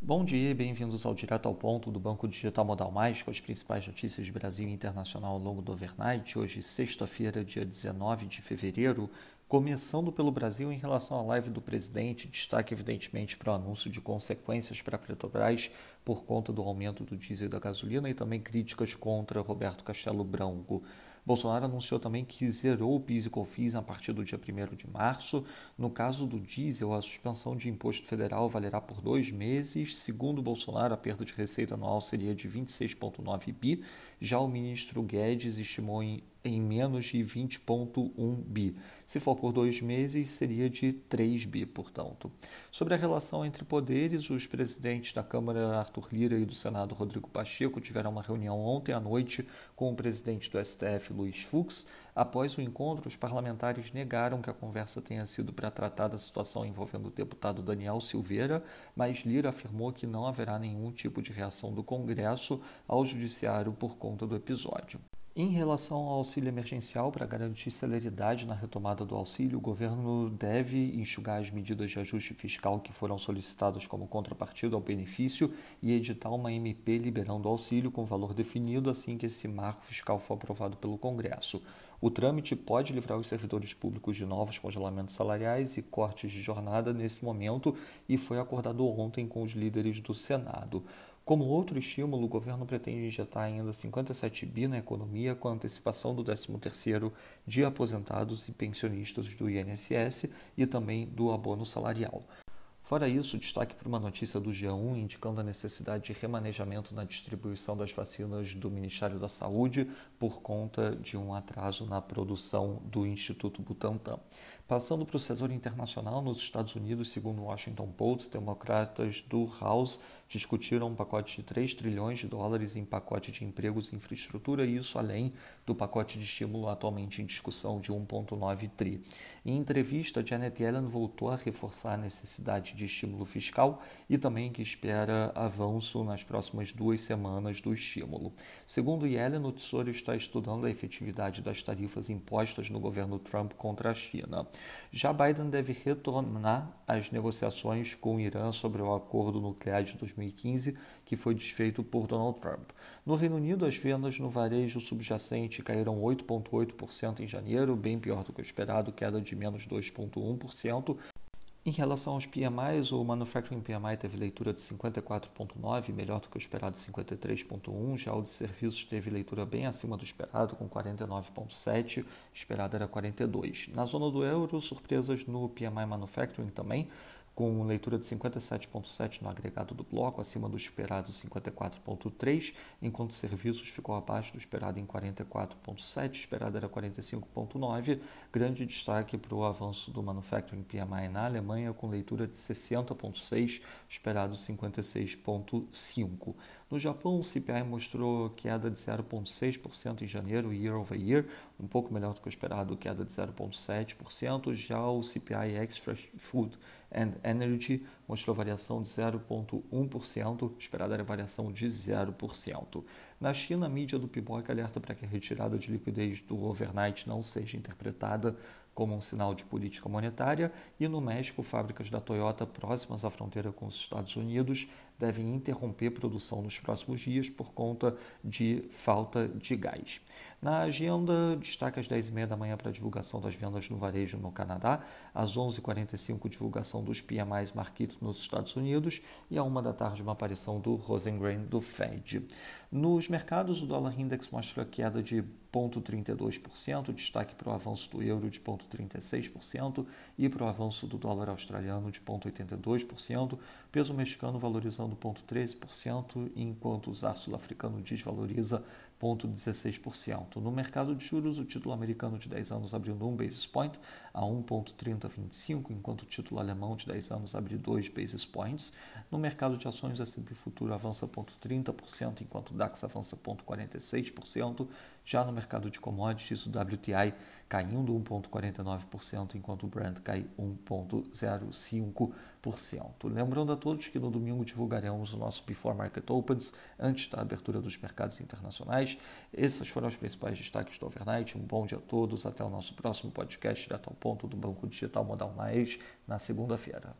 Bom dia e bem-vindos ao Direto ao Ponto do Banco Digital Modal Mais, com as principais notícias de Brasil e internacional ao longo do overnight. Hoje, sexta-feira, dia 19 de fevereiro, começando pelo Brasil em relação à live do presidente, destaque evidentemente para o anúncio de consequências para a Petrobras por conta do aumento do diesel e da gasolina e também críticas contra Roberto Castelo Branco. Bolsonaro anunciou também que zerou o PIS e COFINS a partir do dia 1 de março. No caso do diesel, a suspensão de imposto federal valerá por dois meses. Segundo Bolsonaro, a perda de receita anual seria de 26,9 bi. Já o ministro Guedes estimou em em menos de 20,1 bi. Se for por dois meses, seria de 3 bi, portanto. Sobre a relação entre poderes, os presidentes da Câmara, Arthur Lira, e do Senado, Rodrigo Pacheco, tiveram uma reunião ontem à noite com o presidente do STF, Luiz Fux. Após o encontro, os parlamentares negaram que a conversa tenha sido para tratar da situação envolvendo o deputado Daniel Silveira, mas Lira afirmou que não haverá nenhum tipo de reação do Congresso ao Judiciário por conta do episódio. Em relação ao auxílio emergencial, para garantir celeridade na retomada do auxílio, o governo deve enxugar as medidas de ajuste fiscal que foram solicitadas como contrapartida ao benefício e editar uma MP liberando o auxílio com valor definido assim que esse marco fiscal for aprovado pelo Congresso. O trâmite pode livrar os servidores públicos de novos congelamentos salariais e cortes de jornada nesse momento e foi acordado ontem com os líderes do Senado. Como outro estímulo, o governo pretende injetar ainda 57 bi na economia com antecipação do 13º de aposentados e pensionistas do INSS e também do abono salarial. Fora isso, destaque para uma notícia do G1 indicando a necessidade de remanejamento na distribuição das vacinas do Ministério da Saúde por conta de um atraso na produção do Instituto Butantan. Passando para o setor internacional, nos Estados Unidos, segundo o Washington Post, democratas do House discutiram um pacote de 3 trilhões de dólares em pacote de empregos e infraestrutura, isso além do pacote de estímulo atualmente em discussão de 1,9 tri. Em entrevista, Janet Yellen voltou a reforçar a necessidade de estímulo fiscal e também que espera avanço nas próximas duas semanas do estímulo. Segundo Yellen, o Tesouro está estudando a efetividade das tarifas impostas no governo Trump contra a China. Já Biden deve retornar às negociações com o Irã sobre o acordo nuclear de 2015, que foi desfeito por Donald Trump. No Reino Unido, as vendas no varejo subjacente caíram 8,8% em janeiro, bem pior do que o esperado, queda de menos 2,1%. Em relação aos PMIs, o Manufacturing PMI teve leitura de 54,9, melhor do que o esperado 53,1. Já o de serviços teve leitura bem acima do esperado, com 49,7, esperado era 42. Na zona do euro, surpresas no PMI Manufacturing também com leitura de 57,7 no agregado do bloco, acima do esperado 54,3, enquanto serviços ficou abaixo do esperado em 44,7, esperado era 45,9. Grande destaque para o avanço do Manufacturing PMI na Alemanha, com leitura de 60,6, esperado 56,5. No Japão, o CPI mostrou queda de 0,6% em janeiro, year over year, um pouco melhor do que o esperado, queda de 0,7%. Já o CPI Extra Food and Energy mostrou variação de 0,1%, esperada era variação de 0%. Na China, a mídia do PIBOC alerta para que a retirada de liquidez do overnight não seja interpretada como um sinal de política monetária, e no México, fábricas da Toyota próximas à fronteira com os Estados Unidos devem interromper produção nos próximos dias por conta de falta de gás. Na agenda, destaca às 10h30 da manhã para a divulgação das vendas no varejo no Canadá, às 11h45 divulgação dos PMIs Market nos Estados Unidos e à 1 da tarde uma aparição do Rosengren do Fed. Nos mercados, o dólar index mostra queda de 0,32%, destaque para o avanço do euro de 0,36% e para o avanço do dólar australiano de 0,82%, peso mexicano valorizando 0,13%, enquanto o zar sul-africano desvaloriza 0,16%. No mercado de juros, o título americano de 10 anos abriu 1 basis point a 1,3025, enquanto o título alemão de 10 anos abre 2 basis points. No mercado de ações, o S&P futuro avança 0,30%, enquanto o DAX avança 0,46%. Já no mercado de commodities, o WTI caindo 1,49%, enquanto o Brent cai 1,05%. Lembrando a todos que no domingo divulgaremos o nosso Before Market Opens, antes da abertura dos mercados internacionais. Esses foram os principais destaques do Overnight. Um bom dia a todos. Até o nosso próximo podcast, direto ao ponto do Banco Digital Modal Mais, na segunda-feira.